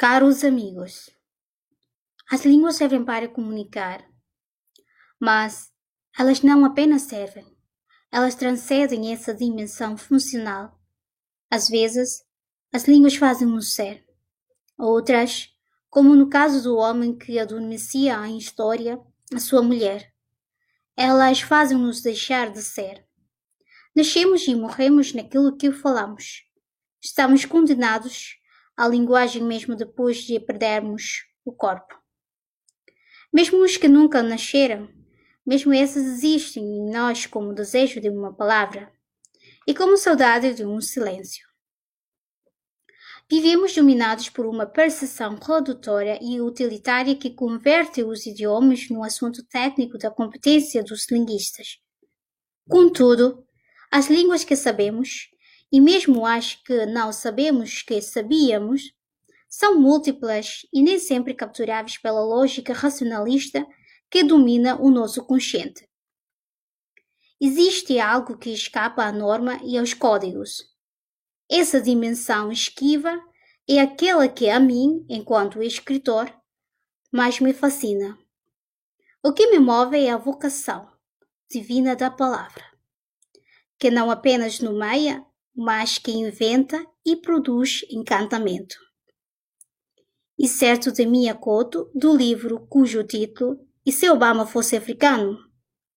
Caros amigos, as línguas servem para comunicar, mas elas não apenas servem, elas transcendem essa dimensão funcional. Às vezes, as línguas fazem-nos ser, outras, como no caso do homem que adormecia em história a sua mulher, elas fazem-nos deixar de ser. Nascemos e morremos naquilo que falamos. Estamos condenados à linguagem mesmo depois de perdermos o corpo. Mesmo os que nunca nasceram, mesmo esses existem em nós como desejo de uma palavra e como saudade de um silêncio. Vivemos dominados por uma percepção redutora e utilitária que converte os idiomas no assunto técnico da competência dos linguistas. Contudo, as línguas que sabemos, e mesmo as que não sabemos que sabíamos, são múltiplas e nem sempre capturáveis pela lógica racionalista que domina o nosso consciente. Existe algo que escapa à norma e aos códigos. Essa dimensão esquiva é aquela que a mim, enquanto escritor, mais me fascina. O que me move é a vocação divina da palavra que não apenas nomeia, mas que inventa e produz encantamento. E certo de Mia Couto, do livro cujo título E se Obama fosse africano?